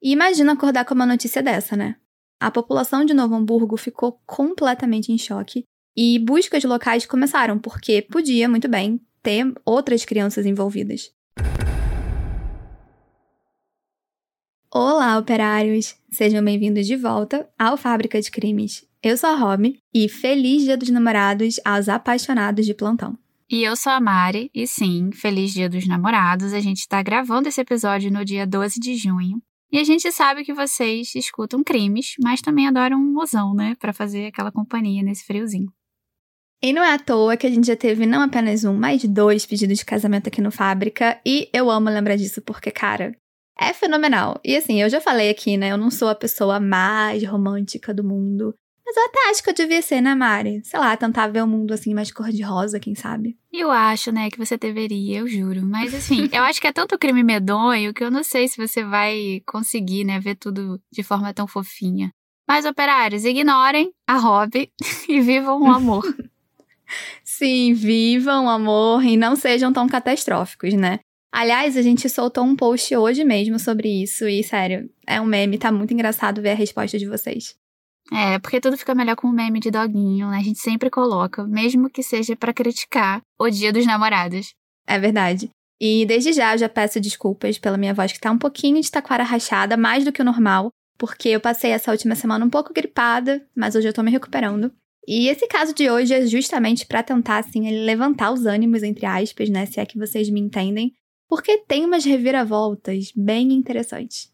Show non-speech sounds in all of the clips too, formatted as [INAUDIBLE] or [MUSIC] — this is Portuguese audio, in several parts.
E imagina acordar com uma notícia dessa, né? A população de Novo Hamburgo ficou completamente em choque e buscas locais começaram, porque podia muito bem ter outras crianças envolvidas. Olá, operários! Sejam bem-vindos de volta ao Fábrica de Crimes. Eu sou a Rob e feliz Dia dos Namorados aos apaixonados de plantão. E eu sou a Mari, e sim, feliz Dia dos Namorados. A gente está gravando esse episódio no dia 12 de junho. E a gente sabe que vocês escutam crimes, mas também adoram um mozão, né? Para fazer aquela companhia nesse friozinho. E não é à toa que a gente já teve não apenas um, mas dois pedidos de casamento aqui no Fábrica, e eu amo lembrar disso porque, cara, é fenomenal. E assim, eu já falei aqui, né? Eu não sou a pessoa mais romântica do mundo. Mas eu até acho que eu devia ser, né, Mari? Sei lá, tentar ver o mundo assim mais cor-de-rosa, quem sabe? Eu acho, né, que você deveria, eu juro. Mas assim, eu acho que é tanto crime medonho que eu não sei se você vai conseguir, né, ver tudo de forma tão fofinha. Mas, operários, ignorem a hobby [LAUGHS] e vivam o amor. [LAUGHS] Sim, vivam o amor e não sejam tão catastróficos, né? Aliás, a gente soltou um post hoje mesmo sobre isso e, sério, é um meme, tá muito engraçado ver a resposta de vocês. É, porque tudo fica melhor com o meme de doguinho, né? A gente sempre coloca, mesmo que seja para criticar o dia dos namorados. É verdade. E desde já eu já peço desculpas pela minha voz que tá um pouquinho de taquara rachada, mais do que o normal, porque eu passei essa última semana um pouco gripada, mas hoje eu tô me recuperando. E esse caso de hoje é justamente para tentar, assim, levantar os ânimos, entre aspas, né? Se é que vocês me entendem, porque tem umas reviravoltas bem interessantes.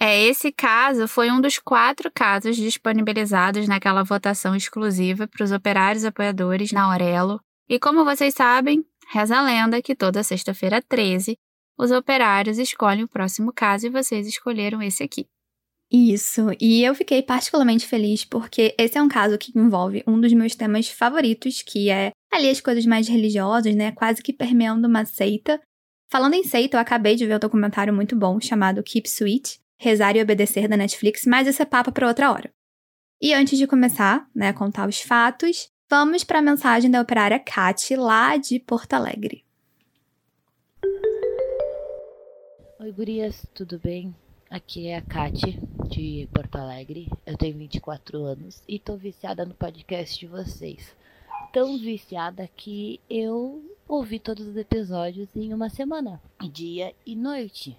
É, esse caso foi um dos quatro casos disponibilizados naquela votação exclusiva para os operários apoiadores na Aurelo. E como vocês sabem, reza a lenda que toda sexta-feira 13, os operários escolhem o próximo caso e vocês escolheram esse aqui. Isso, e eu fiquei particularmente feliz porque esse é um caso que envolve um dos meus temas favoritos, que é ali as coisas mais religiosas, né? Quase que permeando uma seita. Falando em seita, eu acabei de ver um documentário muito bom chamado Keep Sweet, Rezar e Obedecer da Netflix, mas esse é papo para outra hora. E antes de começar, né, a contar os fatos, vamos para a mensagem da operária Kat, lá de Porto Alegre. Oi, gurias, tudo bem? Aqui é a Kate, de Porto Alegre. Eu tenho 24 anos e tô viciada no podcast de vocês. Tão viciada que eu ouvi todos os episódios em uma semana, dia e noite.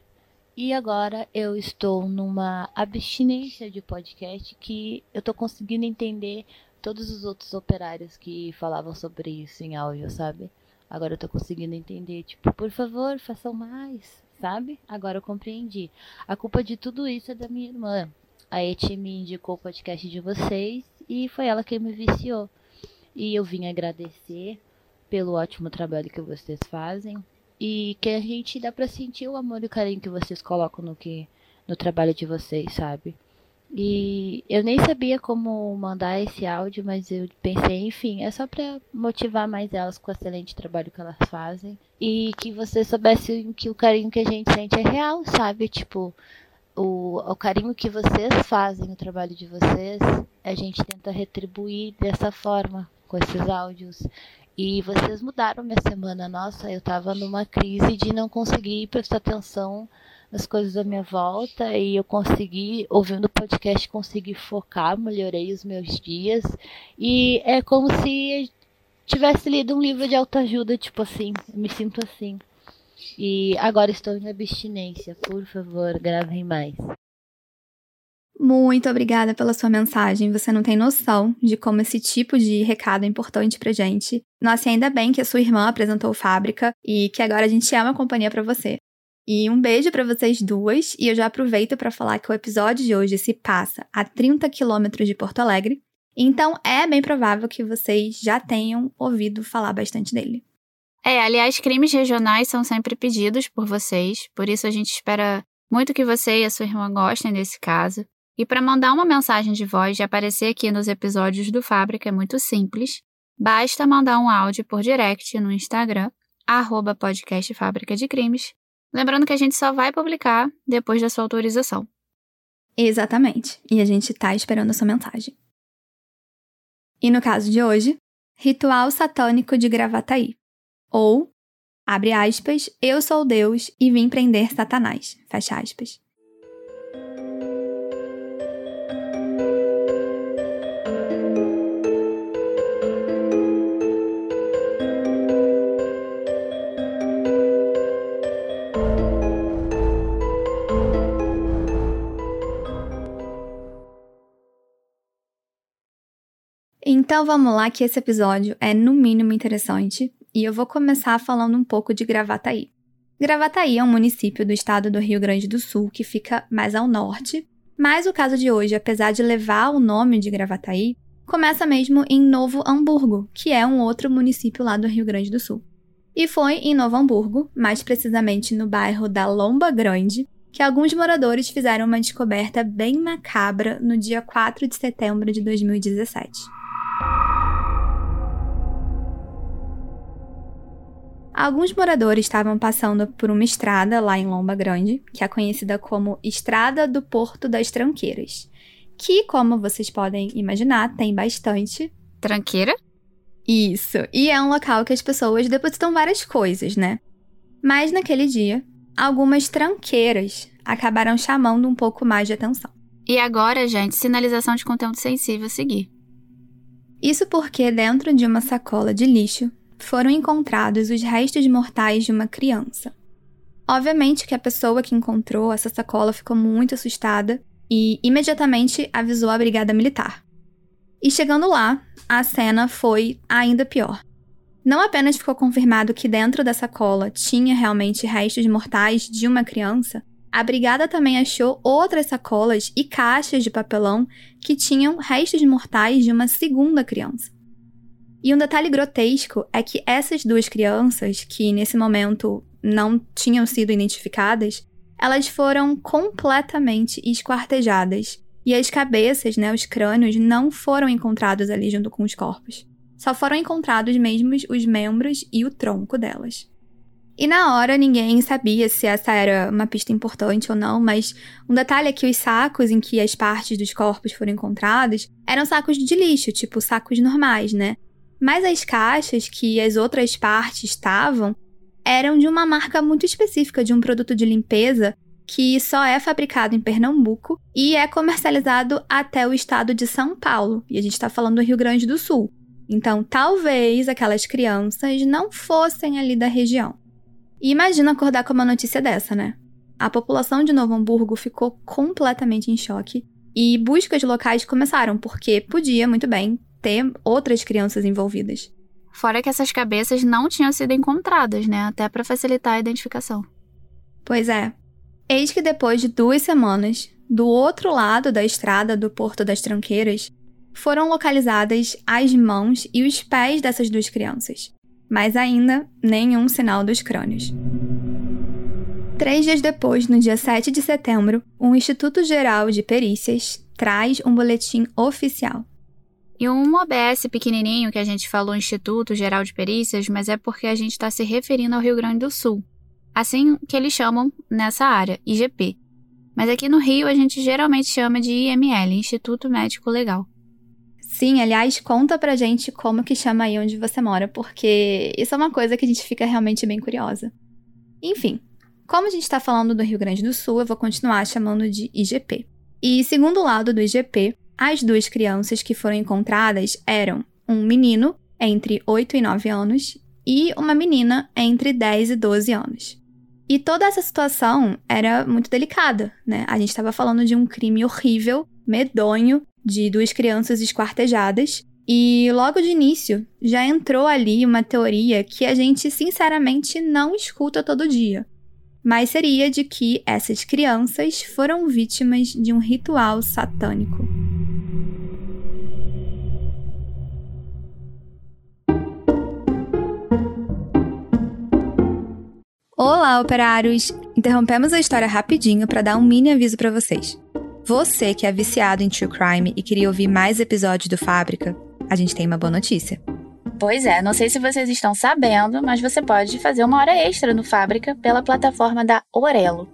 E agora eu estou numa abstinência de podcast que eu tô conseguindo entender todos os outros operários que falavam sobre isso em áudio, sabe? Agora eu tô conseguindo entender, tipo, por favor, façam mais, sabe? Agora eu compreendi. A culpa de tudo isso é da minha irmã. A Eti me indicou o podcast de vocês e foi ela que me viciou. E eu vim agradecer pelo ótimo trabalho que vocês fazem e que a gente dá para sentir o amor e o carinho que vocês colocam no que no trabalho de vocês, sabe? E eu nem sabia como mandar esse áudio, mas eu pensei, enfim, é só para motivar mais elas com o excelente trabalho que elas fazem e que vocês soubessem que o carinho que a gente sente é real, sabe? Tipo, o, o carinho que vocês fazem, o trabalho de vocês, a gente tenta retribuir dessa forma com esses áudios. E vocês mudaram minha semana. Nossa, eu tava numa crise de não conseguir prestar atenção nas coisas da minha volta e eu consegui, ouvindo o podcast, consegui focar, melhorei os meus dias. E é como se tivesse lido um livro de autoajuda, tipo assim, eu me sinto assim. E agora estou em abstinência, por favor, gravem mais. Muito obrigada pela sua mensagem. Você não tem noção de como esse tipo de recado é importante pra gente. Nossa, e ainda bem que a sua irmã apresentou Fábrica e que agora a gente é uma companhia para você. E um beijo para vocês duas, e eu já aproveito para falar que o episódio de hoje se passa a 30 quilômetros de Porto Alegre, então é bem provável que vocês já tenham ouvido falar bastante dele. É, aliás, crimes regionais são sempre pedidos por vocês, por isso a gente espera muito que você e a sua irmã gostem desse caso. E para mandar uma mensagem de voz e aparecer aqui nos episódios do Fábrica é muito simples. Basta mandar um áudio por direct no Instagram, arroba podcast Fábrica de Crimes, Lembrando que a gente só vai publicar depois da sua autorização. Exatamente. E a gente tá esperando a sua mensagem. E no caso de hoje, Ritual Satânico de Gravataí. Ou, abre aspas, eu sou Deus e vim prender Satanás. Fecha aspas. Então vamos lá, que esse episódio é no mínimo interessante e eu vou começar falando um pouco de Gravataí. Gravataí é um município do estado do Rio Grande do Sul que fica mais ao norte, mas o caso de hoje, apesar de levar o nome de Gravataí, começa mesmo em Novo Hamburgo, que é um outro município lá do Rio Grande do Sul. E foi em Novo Hamburgo, mais precisamente no bairro da Lomba Grande, que alguns moradores fizeram uma descoberta bem macabra no dia 4 de setembro de 2017. Alguns moradores estavam passando por uma estrada lá em Lomba Grande, que é conhecida como Estrada do Porto das Tranqueiras, que, como vocês podem imaginar, tem bastante. Tranqueira? Isso, e é um local que as pessoas depositam várias coisas, né? Mas naquele dia, algumas tranqueiras acabaram chamando um pouco mais de atenção. E agora, gente, sinalização de conteúdo sensível a seguir. Isso porque dentro de uma sacola de lixo foram encontrados os restos mortais de uma criança. Obviamente que a pessoa que encontrou essa sacola ficou muito assustada e imediatamente avisou a brigada militar. E chegando lá, a cena foi ainda pior. Não apenas ficou confirmado que dentro da sacola tinha realmente restos mortais de uma criança, a brigada também achou outras sacolas e caixas de papelão que tinham restos mortais de uma segunda criança. E um detalhe grotesco é que essas duas crianças, que nesse momento não tinham sido identificadas, elas foram completamente esquartejadas. E as cabeças, né, os crânios, não foram encontrados ali junto com os corpos. Só foram encontrados mesmo os membros e o tronco delas. E na hora ninguém sabia se essa era uma pista importante ou não, mas um detalhe é que os sacos em que as partes dos corpos foram encontrados eram sacos de lixo, tipo sacos normais, né? Mas as caixas que as outras partes estavam eram de uma marca muito específica de um produto de limpeza que só é fabricado em Pernambuco e é comercializado até o estado de São Paulo. E a gente está falando do Rio Grande do Sul. Então, talvez aquelas crianças não fossem ali da região. E imagina acordar com uma notícia dessa, né? A população de Novo Hamburgo ficou completamente em choque e buscas locais começaram, porque podia muito bem ter outras crianças envolvidas. Fora que essas cabeças não tinham sido encontradas, né? Até para facilitar a identificação. Pois é. Eis que depois de duas semanas, do outro lado da estrada do Porto das Tranqueiras, foram localizadas as mãos e os pés dessas duas crianças, mas ainda nenhum sinal dos crânios. Três dias depois, no dia 7 de setembro, o Instituto Geral de Perícias traz um boletim oficial e um OBS pequenininho que a gente falou Instituto Geral de Perícias, mas é porque a gente está se referindo ao Rio Grande do Sul. Assim que eles chamam nessa área, IGP. Mas aqui no Rio a gente geralmente chama de IML, Instituto Médico Legal. Sim, aliás, conta pra gente como que chama aí onde você mora, porque isso é uma coisa que a gente fica realmente bem curiosa. Enfim, como a gente está falando do Rio Grande do Sul, eu vou continuar chamando de IGP. E segundo o lado do IGP, as duas crianças que foram encontradas eram um menino entre 8 e 9 anos e uma menina entre 10 e 12 anos. E toda essa situação era muito delicada, né? A gente estava falando de um crime horrível, medonho, de duas crianças esquartejadas. E logo de início já entrou ali uma teoria que a gente sinceramente não escuta todo dia. Mas seria de que essas crianças foram vítimas de um ritual satânico. Olá, operários! Interrompemos a história rapidinho para dar um mini aviso para vocês. Você que é viciado em true crime e queria ouvir mais episódios do Fábrica, a gente tem uma boa notícia. Pois é, não sei se vocês estão sabendo, mas você pode fazer uma hora extra no Fábrica pela plataforma da Orelo.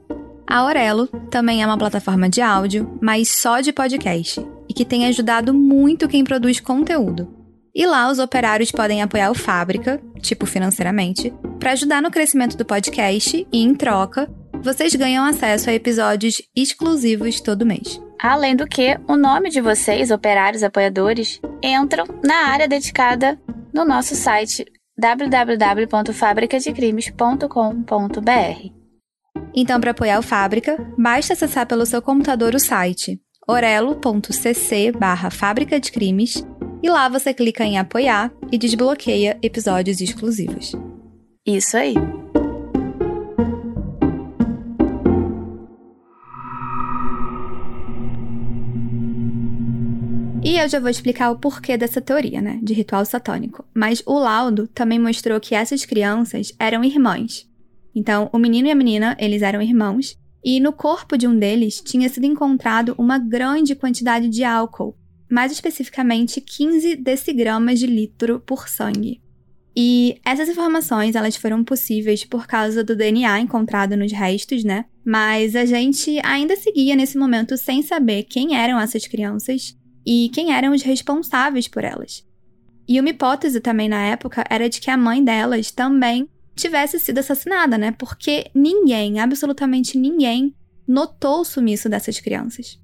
A Orelo também é uma plataforma de áudio, mas só de podcast, e que tem ajudado muito quem produz conteúdo. E lá os operários podem apoiar o Fábrica, tipo financeiramente, para ajudar no crescimento do podcast e, em troca, vocês ganham acesso a episódios exclusivos todo mês. Além do que, o nome de vocês, operários apoiadores, entram na área dedicada no nosso site www.fabricadecrimes.com.br. Então, para apoiar o Fábrica, basta acessar pelo seu computador o site orelo.cc barra Fábrica de Crimes e lá você clica em apoiar e desbloqueia episódios exclusivos. Isso aí. E eu já vou explicar o porquê dessa teoria, né, de ritual satânico. Mas o laudo também mostrou que essas crianças eram irmãs. Então, o menino e a menina, eles eram irmãos, e no corpo de um deles tinha sido encontrado uma grande quantidade de álcool, mais especificamente 15 decigramas de litro por sangue. E essas informações, elas foram possíveis por causa do DNA encontrado nos restos, né? Mas a gente ainda seguia nesse momento sem saber quem eram essas crianças e quem eram os responsáveis por elas. E uma hipótese também na época era de que a mãe delas também tivesse sido assassinada, né? Porque ninguém, absolutamente ninguém, notou o sumiço dessas crianças.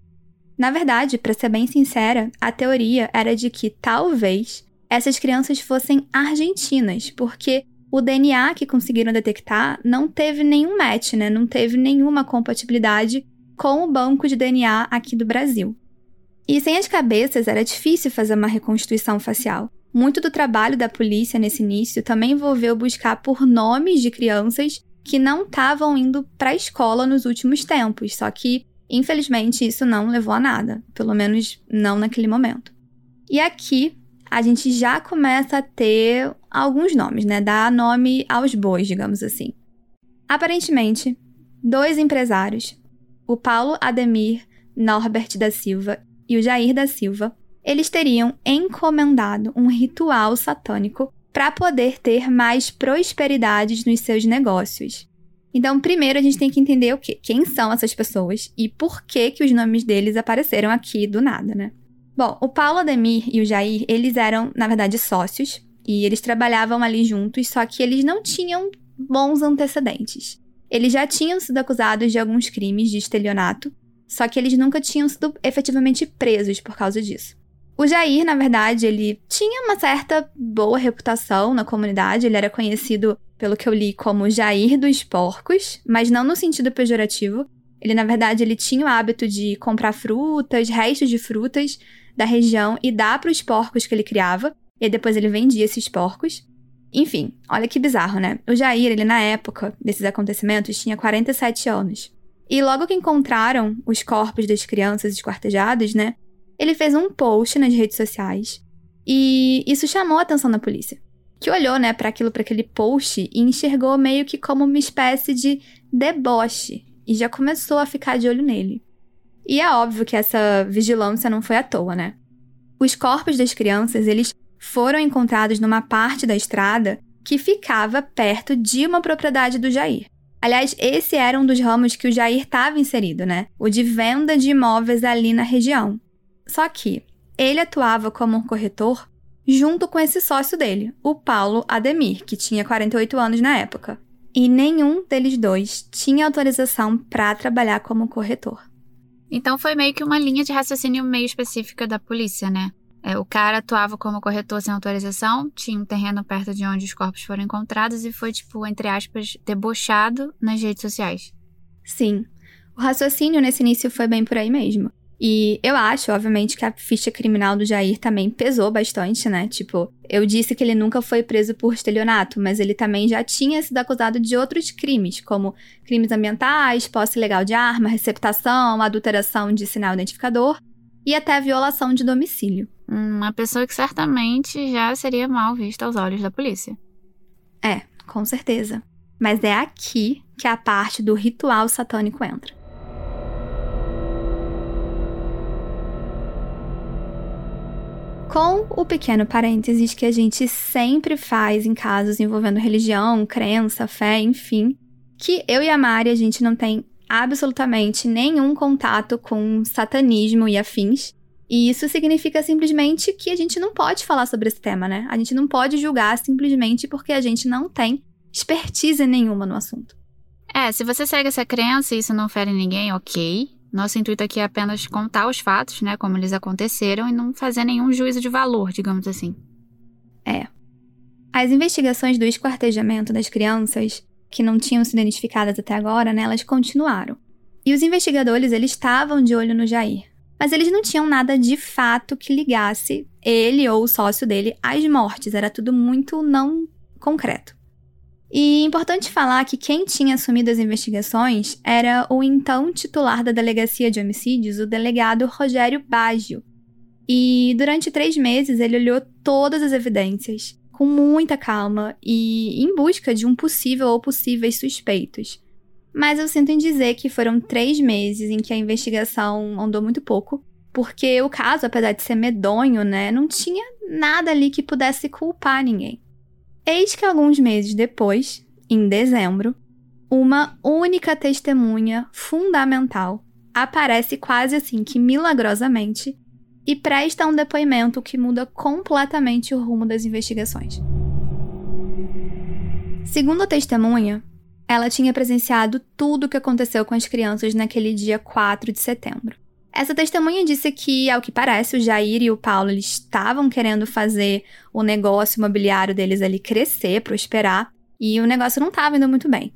Na verdade, para ser bem sincera, a teoria era de que talvez essas crianças fossem argentinas, porque o DNA que conseguiram detectar não teve nenhum match, né? Não teve nenhuma compatibilidade com o banco de DNA aqui do Brasil. E sem as cabeças era difícil fazer uma reconstituição facial. Muito do trabalho da polícia nesse início também envolveu buscar por nomes de crianças que não estavam indo para a escola nos últimos tempos, só que, infelizmente, isso não levou a nada, pelo menos não naquele momento. E aqui a gente já começa a ter alguns nomes, né? Dar nome aos bois, digamos assim. Aparentemente, dois empresários, o Paulo Ademir Norbert da Silva e o Jair da Silva, eles teriam encomendado um ritual satânico para poder ter mais prosperidades nos seus negócios. Então, primeiro a gente tem que entender o que, quem são essas pessoas e por que que os nomes deles apareceram aqui do nada, né? Bom, o Paulo Ademir e o Jair, eles eram, na verdade, sócios e eles trabalhavam ali juntos, só que eles não tinham bons antecedentes. Eles já tinham sido acusados de alguns crimes de estelionato, só que eles nunca tinham sido efetivamente presos por causa disso. O Jair, na verdade, ele tinha uma certa boa reputação na comunidade, ele era conhecido, pelo que eu li, como Jair dos Porcos, mas não no sentido pejorativo. Ele, na verdade, ele tinha o hábito de comprar frutas, restos de frutas da região e dar para os porcos que ele criava, e depois ele vendia esses porcos. Enfim, olha que bizarro, né? O Jair, ele na época desses acontecimentos, tinha 47 anos. E logo que encontraram os corpos das crianças esquartejadas, né? ele fez um post nas redes sociais e isso chamou a atenção da polícia, que olhou, né, para aquilo, para aquele post e enxergou meio que como uma espécie de deboche e já começou a ficar de olho nele. E é óbvio que essa vigilância não foi à toa, né? Os corpos das crianças, eles foram encontrados numa parte da estrada que ficava perto de uma propriedade do Jair. Aliás, esse era um dos ramos que o Jair estava inserido, né? O de venda de imóveis ali na região. Só que ele atuava como um corretor junto com esse sócio dele, o Paulo Ademir, que tinha 48 anos na época. E nenhum deles dois tinha autorização para trabalhar como corretor. Então foi meio que uma linha de raciocínio meio específica da polícia, né? É, o cara atuava como corretor sem autorização, tinha um terreno perto de onde os corpos foram encontrados e foi, tipo, entre aspas, debochado nas redes sociais. Sim. O raciocínio nesse início foi bem por aí mesmo. E eu acho, obviamente, que a ficha criminal do Jair também pesou bastante, né? Tipo, eu disse que ele nunca foi preso por estelionato, mas ele também já tinha sido acusado de outros crimes, como crimes ambientais, posse ilegal de arma, receptação, adulteração de sinal identificador e até violação de domicílio. Uma pessoa que certamente já seria mal vista aos olhos da polícia. É, com certeza. Mas é aqui que a parte do ritual satânico entra. com o pequeno parênteses que a gente sempre faz em casos envolvendo religião, crença, fé, enfim, que eu e a Mari a gente não tem absolutamente nenhum contato com satanismo e afins. E isso significa simplesmente que a gente não pode falar sobre esse tema, né? A gente não pode julgar simplesmente porque a gente não tem expertise nenhuma no assunto. É, se você segue essa crença e isso não fere ninguém, ok. Nosso intuito aqui é apenas contar os fatos, né, como eles aconteceram e não fazer nenhum juízo de valor, digamos assim. É. As investigações do esquartejamento das crianças, que não tinham sido identificadas até agora, né, elas continuaram. E os investigadores, eles estavam de olho no Jair. Mas eles não tinham nada de fato que ligasse ele ou o sócio dele às mortes, era tudo muito não concreto. E é importante falar que quem tinha assumido as investigações era o então titular da Delegacia de Homicídios, o delegado Rogério Baggio. E durante três meses ele olhou todas as evidências, com muita calma e em busca de um possível ou possíveis suspeitos. Mas eu sinto em dizer que foram três meses em que a investigação andou muito pouco, porque o caso, apesar de ser medonho, né, não tinha nada ali que pudesse culpar ninguém. Eis que alguns meses depois, em dezembro, uma única testemunha fundamental aparece quase assim que milagrosamente e presta um depoimento que muda completamente o rumo das investigações. Segundo a testemunha, ela tinha presenciado tudo o que aconteceu com as crianças naquele dia 4 de setembro. Essa testemunha disse que, ao que parece, o Jair e o Paulo estavam querendo fazer o negócio imobiliário deles ali crescer, prosperar, e o negócio não estava indo muito bem.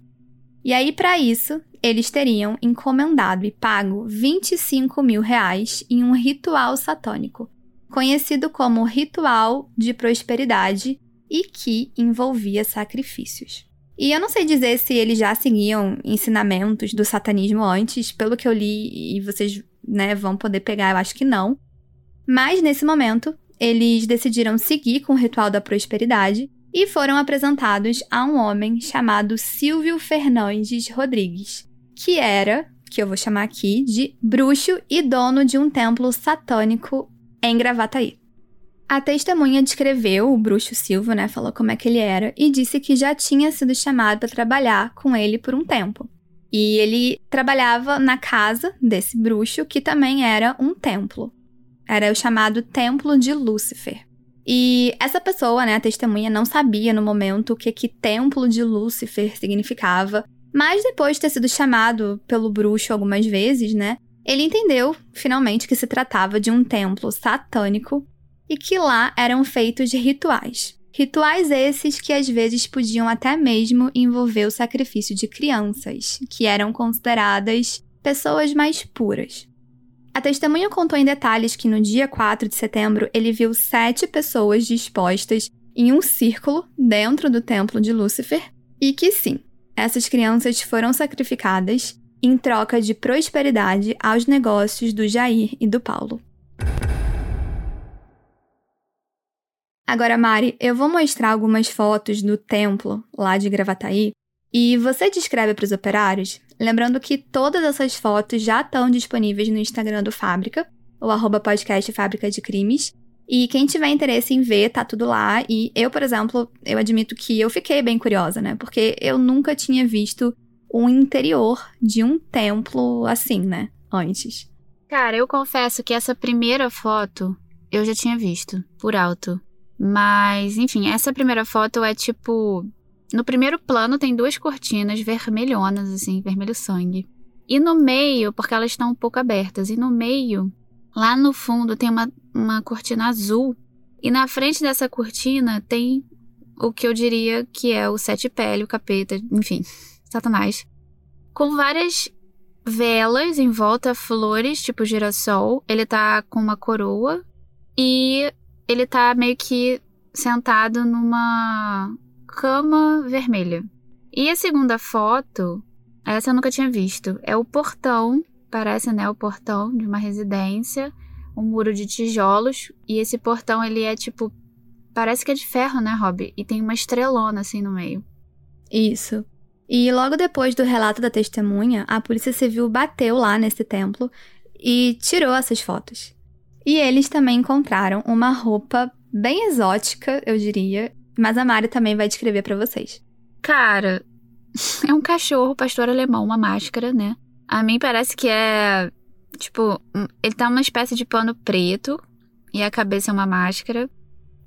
E aí, para isso, eles teriam encomendado e pago 25 mil reais em um ritual satânico, conhecido como Ritual de Prosperidade e que envolvia sacrifícios. E eu não sei dizer se eles já seguiam ensinamentos do satanismo antes, pelo que eu li e vocês né, vão poder pegar, eu acho que não. Mas nesse momento, eles decidiram seguir com o ritual da prosperidade e foram apresentados a um homem chamado Silvio Fernandes Rodrigues, que era, que eu vou chamar aqui, de bruxo e dono de um templo satânico em Gravataí. A testemunha descreveu o bruxo Silvio, né, falou como é que ele era e disse que já tinha sido chamado para trabalhar com ele por um tempo. E ele trabalhava na casa desse bruxo, que também era um templo. Era o chamado Templo de Lúcifer. E essa pessoa, né, a testemunha, não sabia no momento o que que Templo de Lúcifer significava, mas depois de ter sido chamado pelo bruxo algumas vezes, né, ele entendeu finalmente que se tratava de um templo satânico e que lá eram feitos rituais. Rituais esses que às vezes podiam até mesmo envolver o sacrifício de crianças, que eram consideradas pessoas mais puras. A testemunha contou em detalhes que no dia 4 de setembro ele viu sete pessoas dispostas em um círculo dentro do templo de Lúcifer e que sim, essas crianças foram sacrificadas em troca de prosperidade aos negócios do Jair e do Paulo. Agora, Mari, eu vou mostrar algumas fotos do templo lá de Gravataí e você descreve para os operários, lembrando que todas essas fotos já estão disponíveis no Instagram do Fábrica, o arroba podcast Fábrica de Crimes. E quem tiver interesse em ver, tá tudo lá. E eu, por exemplo, eu admito que eu fiquei bem curiosa, né? Porque eu nunca tinha visto o interior de um templo assim, né? Antes. Cara, eu confesso que essa primeira foto eu já tinha visto, por alto. Mas, enfim, essa primeira foto é tipo. No primeiro plano tem duas cortinas vermelhonas, assim, vermelho sangue. E no meio, porque elas estão um pouco abertas, e no meio, lá no fundo, tem uma, uma cortina azul. E na frente dessa cortina tem o que eu diria que é o sete pele, o capeta, enfim, Satanás. Com várias velas em volta, flores, tipo girassol. Ele tá com uma coroa. E ele tá meio que sentado numa cama vermelha. E a segunda foto, essa eu nunca tinha visto, é o portão, parece, né, o portão de uma residência, um muro de tijolos, e esse portão ele é tipo parece que é de ferro, né, Rob? E tem uma estrelona assim no meio. Isso. E logo depois do relato da testemunha, a polícia civil bateu lá nesse templo e tirou essas fotos. E eles também encontraram uma roupa bem exótica, eu diria, mas a Mari também vai descrever para vocês. Cara, [LAUGHS] é um cachorro pastor alemão, uma máscara, né? A mim parece que é tipo, ele tá uma espécie de pano preto e a cabeça é uma máscara.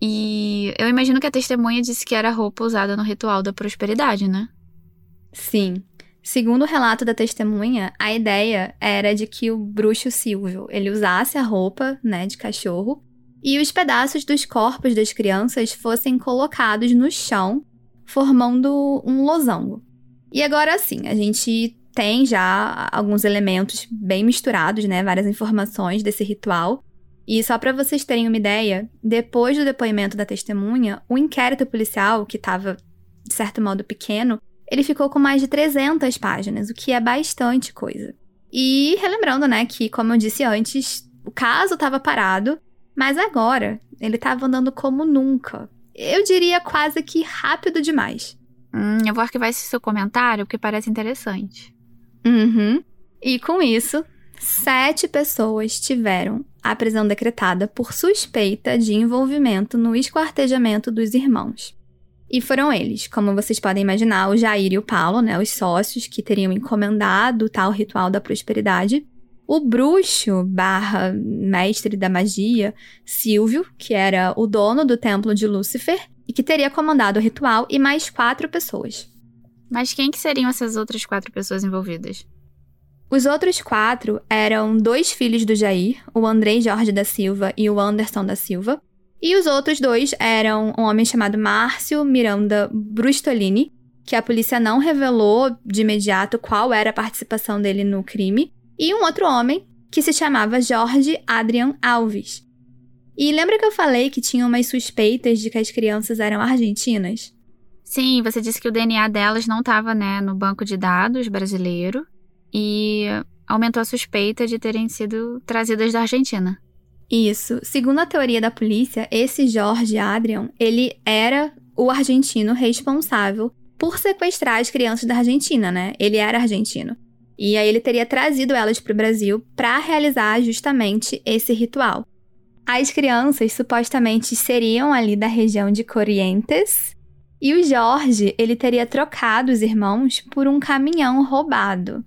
E eu imagino que a testemunha disse que era a roupa usada no ritual da prosperidade, né? Sim. Segundo o relato da testemunha, a ideia era de que o bruxo Silvio ele usasse a roupa, né, de cachorro, e os pedaços dos corpos das crianças fossem colocados no chão, formando um losango. E agora sim, a gente tem já alguns elementos bem misturados, né? Várias informações desse ritual. E só para vocês terem uma ideia, depois do depoimento da testemunha, o inquérito policial, que estava de certo modo pequeno, ele ficou com mais de 300 páginas, o que é bastante coisa. E relembrando, né, que como eu disse antes, o caso estava parado, mas agora ele estava andando como nunca. Eu diria quase que rápido demais. Hum, eu vou arquivar esse seu comentário porque parece interessante. Uhum. E com isso, sete pessoas tiveram a prisão decretada por suspeita de envolvimento no esquartejamento dos irmãos. E foram eles, como vocês podem imaginar, o Jair e o Paulo, né, os sócios que teriam encomendado o tal ritual da prosperidade. O bruxo barra mestre da magia, Silvio, que era o dono do templo de Lúcifer e que teria comandado o ritual, e mais quatro pessoas. Mas quem que seriam essas outras quatro pessoas envolvidas? Os outros quatro eram dois filhos do Jair, o Andrei Jorge da Silva e o Anderson da Silva, e os outros dois eram um homem chamado Márcio Miranda Brustolini, que a polícia não revelou de imediato qual era a participação dele no crime, e um outro homem que se chamava Jorge Adrian Alves. E lembra que eu falei que tinha umas suspeitas de que as crianças eram argentinas? Sim, você disse que o DNA delas não estava, né, no banco de dados brasileiro e aumentou a suspeita de terem sido trazidas da Argentina. Isso. Segundo a teoria da polícia, esse Jorge Adrian, ele era o argentino responsável por sequestrar as crianças da Argentina, né? Ele era argentino. E aí ele teria trazido elas para o Brasil para realizar justamente esse ritual. As crianças supostamente seriam ali da região de Corrientes, e o Jorge, ele teria trocado os irmãos por um caminhão roubado.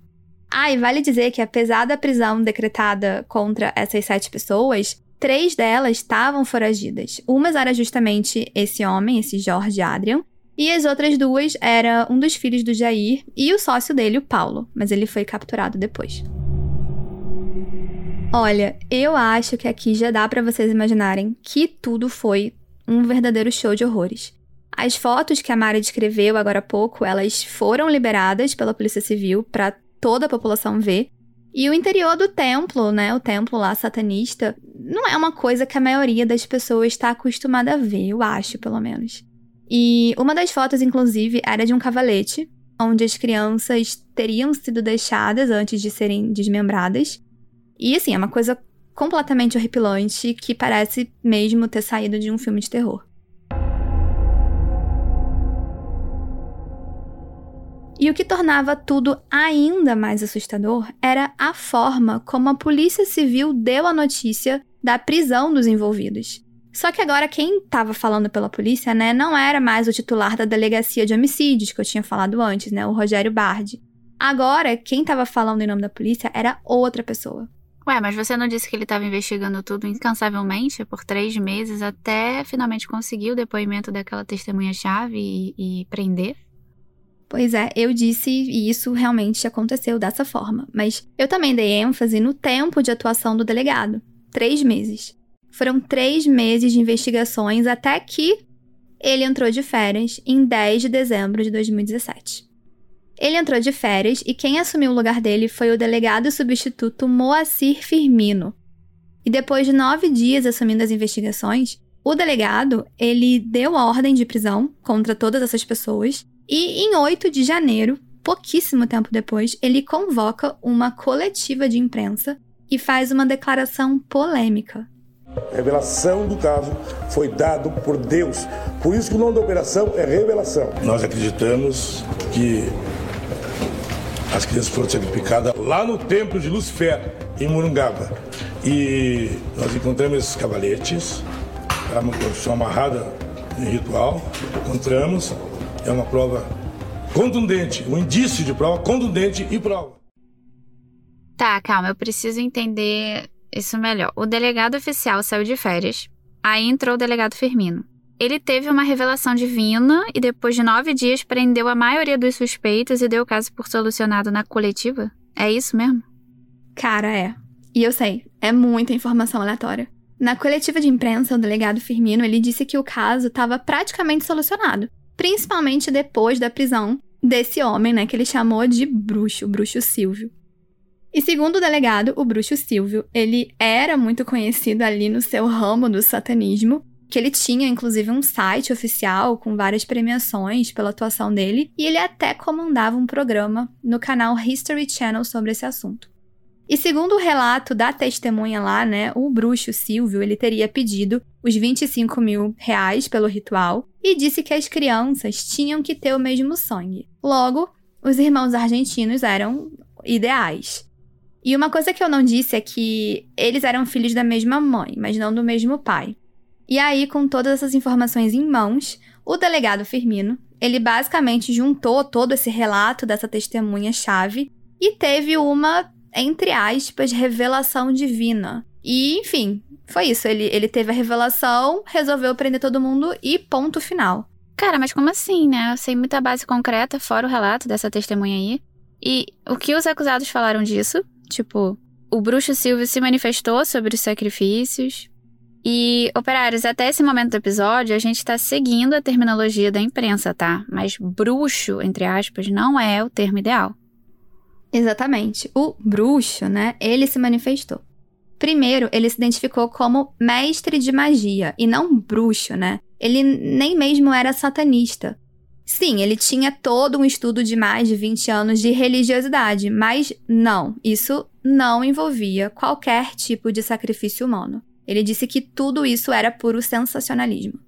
Ah, e vale dizer que apesar da prisão decretada contra essas sete pessoas, três delas estavam foragidas. Uma era justamente esse homem, esse Jorge Adrian, e as outras duas era um dos filhos do Jair e o sócio dele, o Paulo, mas ele foi capturado depois. Olha, eu acho que aqui já dá para vocês imaginarem que tudo foi um verdadeiro show de horrores. As fotos que a Mari descreveu agora há pouco, elas foram liberadas pela Polícia Civil para toda a população ver. E o interior do templo, né, o templo lá satanista, não é uma coisa que a maioria das pessoas está acostumada a ver, eu acho, pelo menos. E uma das fotos, inclusive, era de um cavalete, onde as crianças teriam sido deixadas antes de serem desmembradas. E assim, é uma coisa completamente horripilante que parece mesmo ter saído de um filme de terror. E o que tornava tudo ainda mais assustador era a forma como a Polícia Civil deu a notícia da prisão dos envolvidos. Só que agora quem estava falando pela polícia, né, não era mais o titular da delegacia de homicídios que eu tinha falado antes, né, o Rogério Bardi. Agora, quem estava falando em nome da polícia era outra pessoa. Ué, mas você não disse que ele estava investigando tudo incansavelmente por três meses até finalmente conseguir o depoimento daquela testemunha-chave e, e prender? Pois é, eu disse e isso realmente aconteceu dessa forma, mas eu também dei ênfase no tempo de atuação do delegado três meses. Foram três meses de investigações até que ele entrou de férias em 10 de dezembro de 2017. Ele entrou de férias e quem assumiu o lugar dele foi o delegado substituto Moacir Firmino. E depois de nove dias assumindo as investigações, o delegado ele deu ordem de prisão contra todas essas pessoas e em 8 de janeiro, pouquíssimo tempo depois, ele convoca uma coletiva de imprensa e faz uma declaração polêmica. A revelação do caso foi dado por Deus. Por isso que o nome da operação é revelação. Nós acreditamos que as crianças foram sacrificadas lá no templo de Lucifer, em Murungaba. E nós encontramos esses cavaletes, tá? são amarradas em ritual, encontramos, é uma prova contundente, um indício de prova contundente e prova. Tá, calma, eu preciso entender isso melhor. O delegado oficial saiu de férias, aí entrou o delegado Firmino. Ele teve uma revelação divina e depois de nove dias prendeu a maioria dos suspeitos e deu o caso por solucionado na coletiva? É isso mesmo? Cara, é. E eu sei, é muita informação aleatória. Na coletiva de imprensa, o delegado Firmino ele disse que o caso estava praticamente solucionado principalmente depois da prisão, desse homem, né, que ele chamou de bruxo, bruxo Silvio. E segundo o delegado, o bruxo Silvio, ele era muito conhecido ali no seu ramo do satanismo, que ele tinha inclusive um site oficial com várias premiações pela atuação dele, e ele até comandava um programa no canal History Channel sobre esse assunto. E segundo o relato da testemunha lá, né, o bruxo Silvio, ele teria pedido os 25 mil reais pelo ritual e disse que as crianças tinham que ter o mesmo sangue. Logo, os irmãos argentinos eram ideais. E uma coisa que eu não disse é que eles eram filhos da mesma mãe, mas não do mesmo pai. E aí, com todas essas informações em mãos, o delegado Firmino, ele basicamente juntou todo esse relato dessa testemunha-chave e teve uma, entre aspas, revelação divina. E, enfim, foi isso. Ele, ele teve a revelação, resolveu prender todo mundo e ponto final. Cara, mas como assim, né? Sem muita base concreta, fora o relato dessa testemunha aí. E o que os acusados falaram disso? Tipo, o bruxo Silvio se manifestou sobre os sacrifícios. E, operários, até esse momento do episódio, a gente tá seguindo a terminologia da imprensa, tá? Mas bruxo, entre aspas, não é o termo ideal. Exatamente. O bruxo, né? Ele se manifestou. Primeiro, ele se identificou como mestre de magia e não bruxo, né? Ele nem mesmo era satanista. Sim, ele tinha todo um estudo de mais de 20 anos de religiosidade, mas não, isso não envolvia qualquer tipo de sacrifício humano. Ele disse que tudo isso era puro sensacionalismo.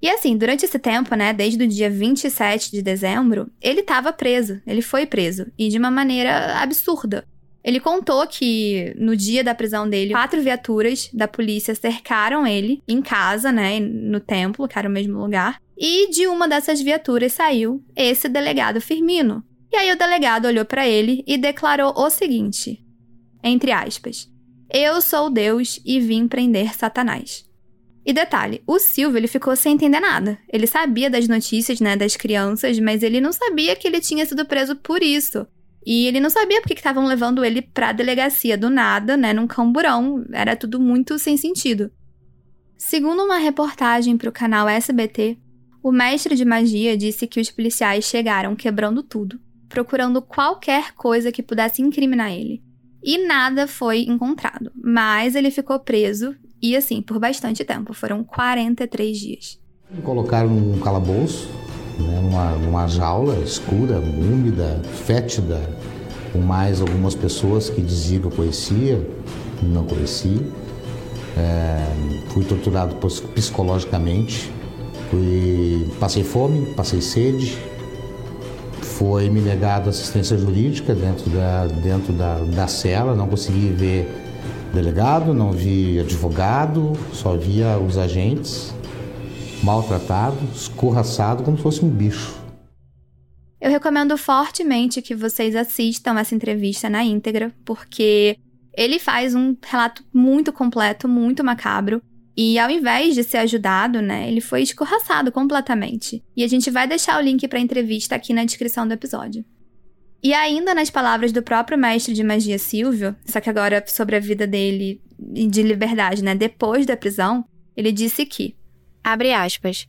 E assim, durante esse tempo, né, desde o dia 27 de dezembro, ele estava preso, ele foi preso, e de uma maneira absurda. Ele contou que no dia da prisão dele, quatro viaturas da polícia cercaram ele em casa, né, no templo, que era o mesmo lugar. E de uma dessas viaturas saiu esse delegado Firmino. E aí o delegado olhou para ele e declarou o seguinte: entre aspas, eu sou Deus e vim prender Satanás. E detalhe, o Silvio ele ficou sem entender nada. Ele sabia das notícias, né, das crianças, mas ele não sabia que ele tinha sido preso por isso. E ele não sabia porque estavam levando ele pra delegacia do nada, né, num camburão. Era tudo muito sem sentido. Segundo uma reportagem para o canal SBT, o mestre de magia disse que os policiais chegaram quebrando tudo, procurando qualquer coisa que pudesse incriminar ele. E nada foi encontrado, mas ele ficou preso e assim por bastante tempo foram 43 dias. Colocaram num calabouço né, numa, numa jaula escura, úmida, fétida, com mais algumas pessoas que diziam que eu conhecia, não conhecia. É, fui torturado psicologicamente, fui, passei fome, passei sede, foi me negado assistência jurídica dentro da, dentro da, da cela, não consegui ver delegado, não vi advogado, só via os agentes maltratado, escorraçado, como se fosse um bicho. Eu recomendo fortemente que vocês assistam essa entrevista na íntegra, porque ele faz um relato muito completo, muito macabro. E ao invés de ser ajudado, né, ele foi escorraçado completamente. E a gente vai deixar o link para a entrevista aqui na descrição do episódio. E ainda nas palavras do próprio mestre de magia Silvio, só que agora sobre a vida dele de liberdade, né, depois da prisão, ele disse que Abre aspas.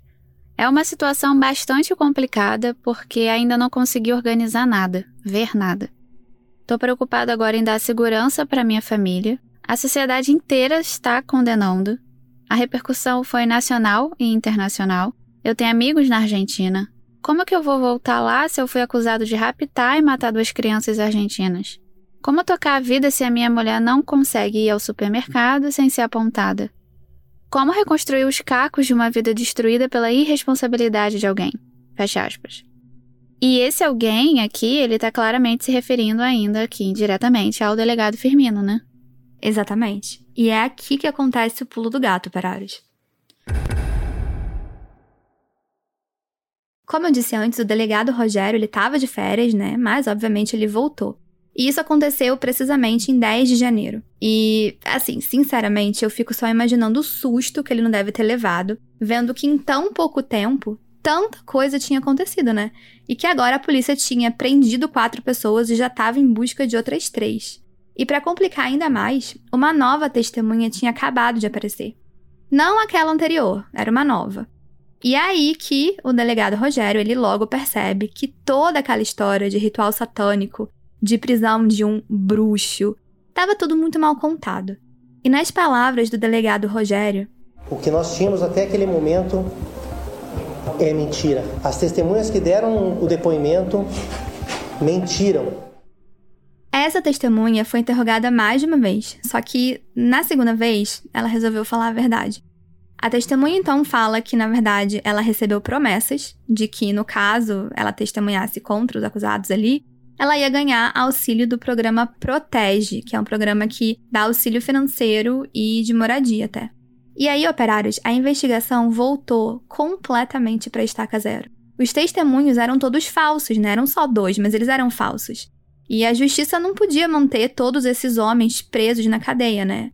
É uma situação bastante complicada porque ainda não consegui organizar nada, ver nada. Tô preocupado agora em dar segurança para minha família. A sociedade inteira está condenando. A repercussão foi nacional e internacional. Eu tenho amigos na Argentina. Como que eu vou voltar lá se eu fui acusado de raptar e matar duas crianças argentinas? Como tocar a vida se a minha mulher não consegue ir ao supermercado sem ser apontada? Como reconstruir os cacos de uma vida destruída pela irresponsabilidade de alguém? Fecha aspas. E esse alguém aqui, ele tá claramente se referindo ainda aqui indiretamente ao delegado Firmino, né? Exatamente. E é aqui que acontece o pulo do gato, Perares. Como eu disse antes, o delegado Rogério, ele estava de férias, né? Mas obviamente ele voltou. E isso aconteceu precisamente em 10 de janeiro. E, assim, sinceramente, eu fico só imaginando o susto que ele não deve ter levado, vendo que em tão pouco tempo tanta coisa tinha acontecido, né? E que agora a polícia tinha prendido quatro pessoas e já estava em busca de outras três. E para complicar ainda mais, uma nova testemunha tinha acabado de aparecer. Não aquela anterior, era uma nova. E é aí que o delegado Rogério, ele logo percebe que toda aquela história de ritual satânico, de prisão de um bruxo, estava tudo muito mal contado. E nas palavras do delegado Rogério, o que nós tínhamos até aquele momento é mentira. As testemunhas que deram o depoimento mentiram. Essa testemunha foi interrogada mais de uma vez, só que na segunda vez ela resolveu falar a verdade. A testemunha então fala que, na verdade, ela recebeu promessas de que, no caso ela testemunhasse contra os acusados ali, ela ia ganhar auxílio do programa Protege, que é um programa que dá auxílio financeiro e de moradia até. E aí, operários, a investigação voltou completamente para estaca zero. Os testemunhos eram todos falsos, né? Eram só dois, mas eles eram falsos. E a justiça não podia manter todos esses homens presos na cadeia, né?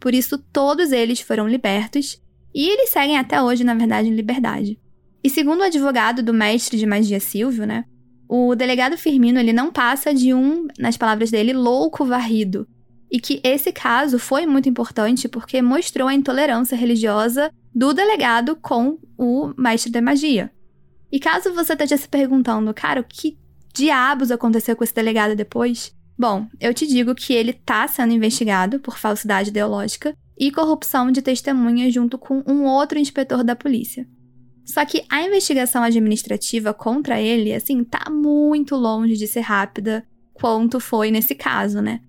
Por isso, todos eles foram libertos e eles seguem até hoje, na verdade, em liberdade. E segundo o advogado do mestre de magia Silvio, né? O delegado Firmino ele não passa de um, nas palavras dele, louco varrido. E que esse caso foi muito importante porque mostrou a intolerância religiosa do delegado com o mestre da magia. E caso você esteja se perguntando, cara, o que diabos aconteceu com esse delegado depois? Bom, eu te digo que ele está sendo investigado por falsidade ideológica e corrupção de testemunha junto com um outro inspetor da polícia. Só que a investigação administrativa contra ele, assim, tá muito longe de ser rápida quanto foi nesse caso, né?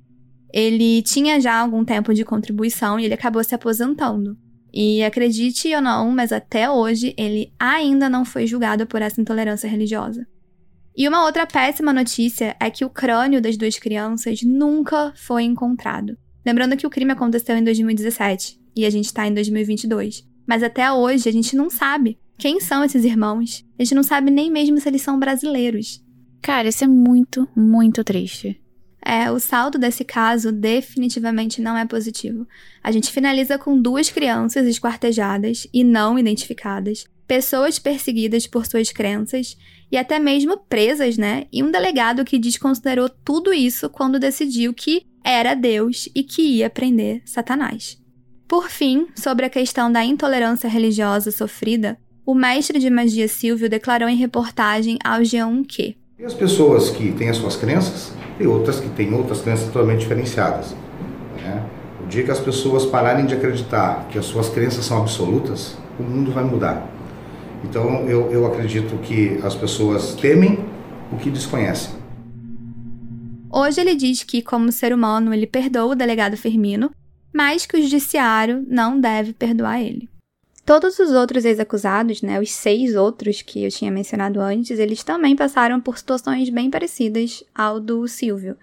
Ele tinha já algum tempo de contribuição e ele acabou se aposentando. E acredite ou não, mas até hoje ele ainda não foi julgado por essa intolerância religiosa. E uma outra péssima notícia é que o crânio das duas crianças nunca foi encontrado. Lembrando que o crime aconteceu em 2017 e a gente está em 2022. Mas até hoje a gente não sabe quem são esses irmãos. A gente não sabe nem mesmo se eles são brasileiros. Cara, isso é muito, muito triste. É, o saldo desse caso definitivamente não é positivo. A gente finaliza com duas crianças esquartejadas e não identificadas, pessoas perseguidas por suas crenças e até mesmo presas, né? E um delegado que desconsiderou tudo isso quando decidiu que era Deus e que ia prender Satanás. Por fim, sobre a questão da intolerância religiosa sofrida, o mestre de magia Silvio declarou em reportagem ao G1 que e as pessoas que têm as suas crenças e outras que têm outras crenças totalmente diferenciadas. Né? O dia que as pessoas pararem de acreditar que as suas crenças são absolutas, o mundo vai mudar. Então eu, eu acredito que as pessoas temem o que desconhecem. Hoje ele diz que, como ser humano, ele perdoa o delegado Firmino, mas que o judiciário não deve perdoar ele. Todos os outros ex-acusados, né, os seis outros que eu tinha mencionado antes, eles também passaram por situações bem parecidas ao do Silvio.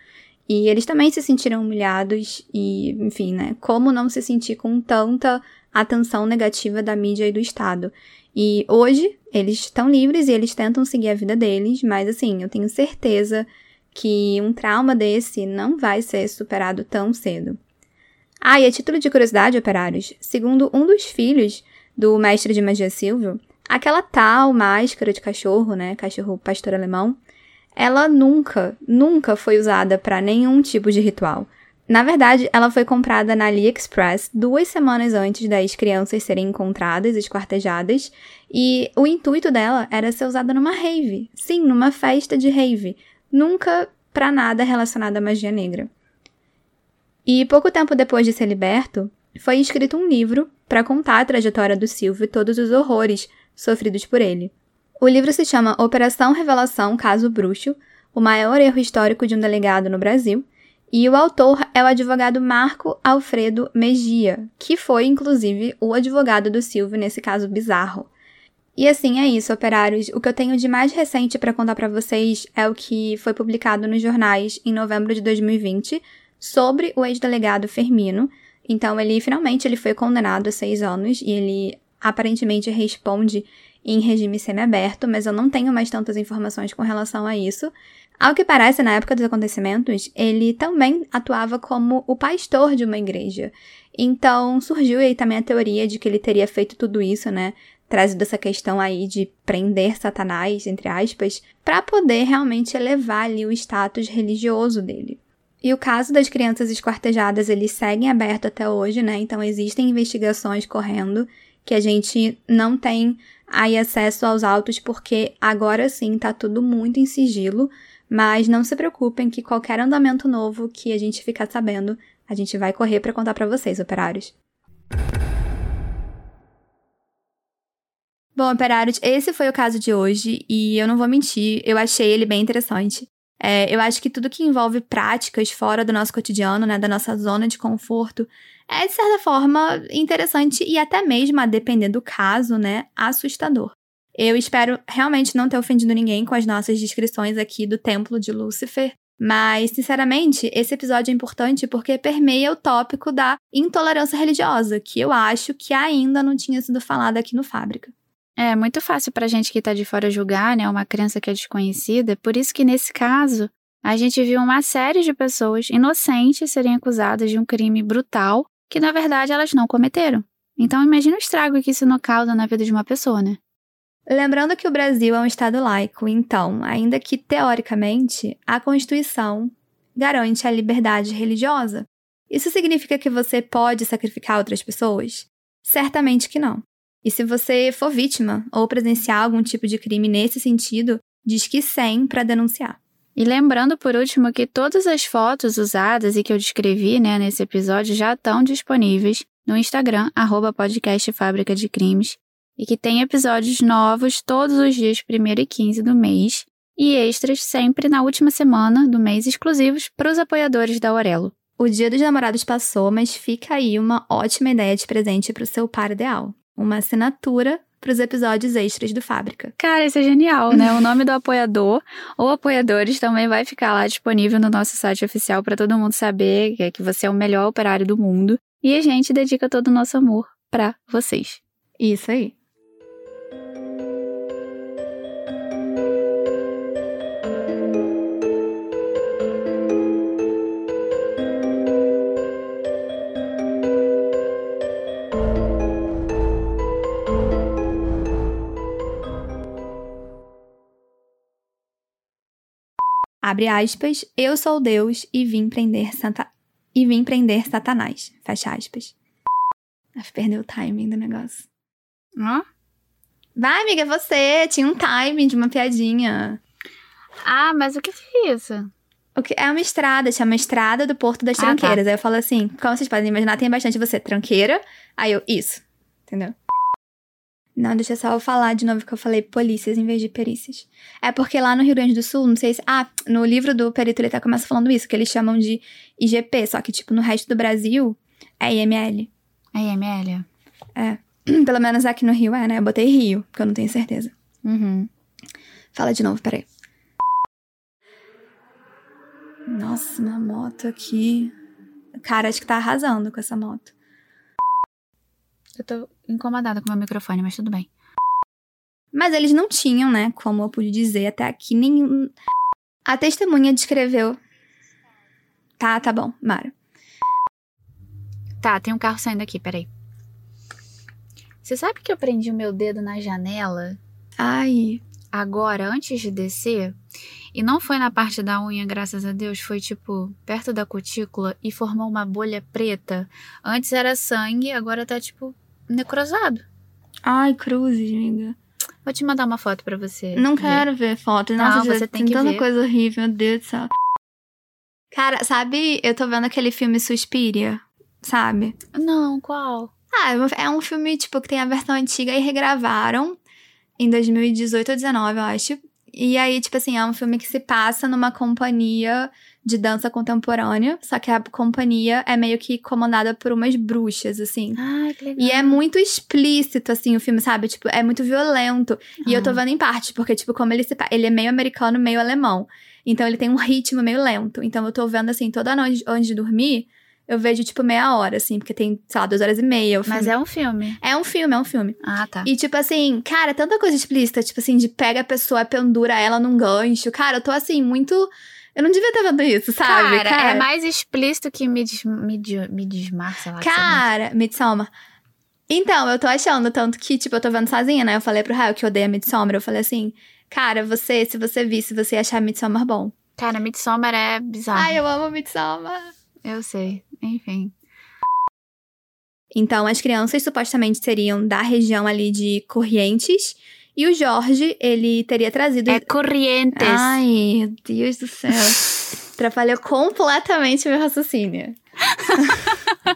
E eles também se sentiram humilhados e, enfim, né, como não se sentir com tanta atenção negativa da mídia e do Estado. E hoje eles estão livres e eles tentam seguir a vida deles, mas assim, eu tenho certeza que um trauma desse não vai ser superado tão cedo. Ah, e a título de curiosidade, operários, segundo um dos filhos do mestre de magia Silvio, aquela tal máscara de cachorro, né, cachorro pastor alemão, ela nunca, nunca foi usada para nenhum tipo de ritual. Na verdade, ela foi comprada na AliExpress duas semanas antes das crianças serem encontradas, esquartejadas, e o intuito dela era ser usada numa rave. Sim, numa festa de rave. Nunca para nada relacionado à magia negra. E pouco tempo depois de ser liberto, foi escrito um livro para contar a trajetória do Silvio e todos os horrores sofridos por ele. O livro se chama Operação Revelação Caso Bruxo, o maior erro histórico de um delegado no Brasil, e o autor é o advogado Marco Alfredo Megia, que foi, inclusive, o advogado do Silvio nesse caso bizarro. E assim é isso, operários. O que eu tenho de mais recente para contar para vocês é o que foi publicado nos jornais em novembro de 2020 sobre o ex-delegado Fermino. Então, ele finalmente ele foi condenado a seis anos e ele aparentemente responde em regime semiaberto, mas eu não tenho mais tantas informações com relação a isso. Ao que parece, na época dos acontecimentos, ele também atuava como o pastor de uma igreja. Então surgiu aí também a teoria de que ele teria feito tudo isso, né? Trazido essa questão aí de prender Satanás, entre aspas, para poder realmente elevar ali o status religioso dele. E o caso das crianças esquartejadas, eles seguem aberto até hoje, né? Então existem investigações correndo que a gente não tem aí acesso aos autos, porque agora sim tá tudo muito em sigilo. Mas não se preocupem que qualquer andamento novo que a gente ficar sabendo, a gente vai correr para contar para vocês, operários. Bom, operários, esse foi o caso de hoje e eu não vou mentir, eu achei ele bem interessante. É, eu acho que tudo que envolve práticas fora do nosso cotidiano, né, da nossa zona de conforto, é de certa forma interessante e até mesmo, a depender do caso, né, assustador. Eu espero realmente não ter ofendido ninguém com as nossas descrições aqui do Templo de Lúcifer, mas, sinceramente, esse episódio é importante porque permeia o tópico da intolerância religiosa, que eu acho que ainda não tinha sido falado aqui no Fábrica. É muito fácil pra gente que tá de fora julgar, né, uma crença que é desconhecida, por isso que nesse caso, a gente viu uma série de pessoas inocentes serem acusadas de um crime brutal que na verdade elas não cometeram. Então imagina o estrago que isso não causa na vida de uma pessoa, né? Lembrando que o Brasil é um Estado laico, então, ainda que teoricamente, a Constituição garante a liberdade religiosa. Isso significa que você pode sacrificar outras pessoas? Certamente que não. E se você for vítima ou presenciar algum tipo de crime nesse sentido, diz que sim para denunciar. E lembrando por último que todas as fotos usadas e que eu descrevi né, nesse episódio já estão disponíveis no Instagram, arroba podcast Fábrica de Crimes, e que tem episódios novos todos os dias 1 e 15 do mês, e extras sempre na última semana do mês exclusivos para os apoiadores da Aurelo. O Dia dos Namorados passou, mas fica aí uma ótima ideia de presente para o seu par ideal. Uma assinatura para os episódios extras do Fábrica. Cara, isso é genial, né? o nome do apoiador ou apoiadores também vai ficar lá disponível no nosso site oficial para todo mundo saber que você é o melhor operário do mundo. E a gente dedica todo o nosso amor para vocês. Isso aí. Abre aspas, eu sou Deus e vim prender Santa... e vim prender Satanás. Fecha aspas. Perdeu o timing do negócio. Hã? Vai, amiga, você tinha um timing de uma piadinha. Ah, mas o que é isso? O que é uma estrada, chama Estrada do Porto das Tranqueiras. Ah, tá. Aí eu falo assim, como vocês podem imaginar, tem bastante você, tranqueira. Aí eu, isso. Entendeu? Não, deixa eu só falar de novo que eu falei polícias em vez de perícias. É porque lá no Rio Grande do Sul, não sei se. Ah, no livro do perito ele até começa falando isso, que eles chamam de IGP, só que, tipo, no resto do Brasil é IML. É IML? É. [CLEARS THROAT] Pelo menos aqui no Rio é, né? Eu botei Rio, porque eu não tenho certeza. Uhum. Fala de novo, peraí. Nossa, uma moto aqui. Cara, acho que tá arrasando com essa moto. Eu tô incomodada com o meu microfone, mas tudo bem. Mas eles não tinham, né? Como eu pude dizer até aqui, nenhum. A testemunha descreveu. Tá, tá bom, Mara. Tá, tem um carro saindo aqui, peraí. Você sabe que eu prendi o meu dedo na janela? Ai. Agora, antes de descer, e não foi na parte da unha, graças a Deus, foi tipo perto da cutícula e formou uma bolha preta. Antes era sangue, agora tá tipo necrosado. Ai, cruzes, amiga. Vou te mandar uma foto para você. Não ver. quero ver foto. Nossa, Não, você tem, tem tanta ver. coisa horrível, meu Deus do céu. Cara, sabe, eu tô vendo aquele filme Suspiria, sabe? Não, qual? Ah, é um filme, tipo, que tem a versão antiga e regravaram em 2018 ou 2019, eu acho. E aí, tipo assim, é um filme que se passa numa companhia de dança contemporânea, só que a companhia é meio que comandada por umas bruxas, assim. Ai, que legal. E é muito explícito, assim, o filme, sabe? Tipo, é muito violento. E eu tô Ah. vendo em parte, porque, tipo, como ele se... Ele é meio americano, meio alemão. Então, ele tem um ritmo meio lento. Então, eu tô vendo, assim, toda noite antes de dormir, eu vejo, tipo, meia hora, assim, porque tem, sei lá, duas horas e meia. Mas é um filme. É um filme, é um filme. Ah, tá. E, tipo assim, cara, tanta coisa explícita, tipo assim, de pega a pessoa, pendura ela num gancho. Cara, eu tô assim, muito. Eu não devia estar vendo isso, sabe? Cara, é mais explícito que me, des, me, me desmar, sei lá. Cara, Midsommar. Então, eu tô achando, tanto que, tipo, eu tô vendo sozinha, né? Eu falei pro Raio que odeia Midsommar. Eu falei assim, cara, você, se você visse, você ia achar Midsommar bom. Cara, Midsommar é bizarro. Ai, eu amo Midsommar. Eu sei. Enfim. Então, as crianças supostamente seriam da região ali de Corrientes. E o Jorge, ele teria trazido. É Corrientes. Ai, Deus do céu. [LAUGHS] Atrapalhou completamente meu raciocínio. [LAUGHS]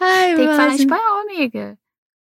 Ai, Tem que falar mas- espanhol, amiga.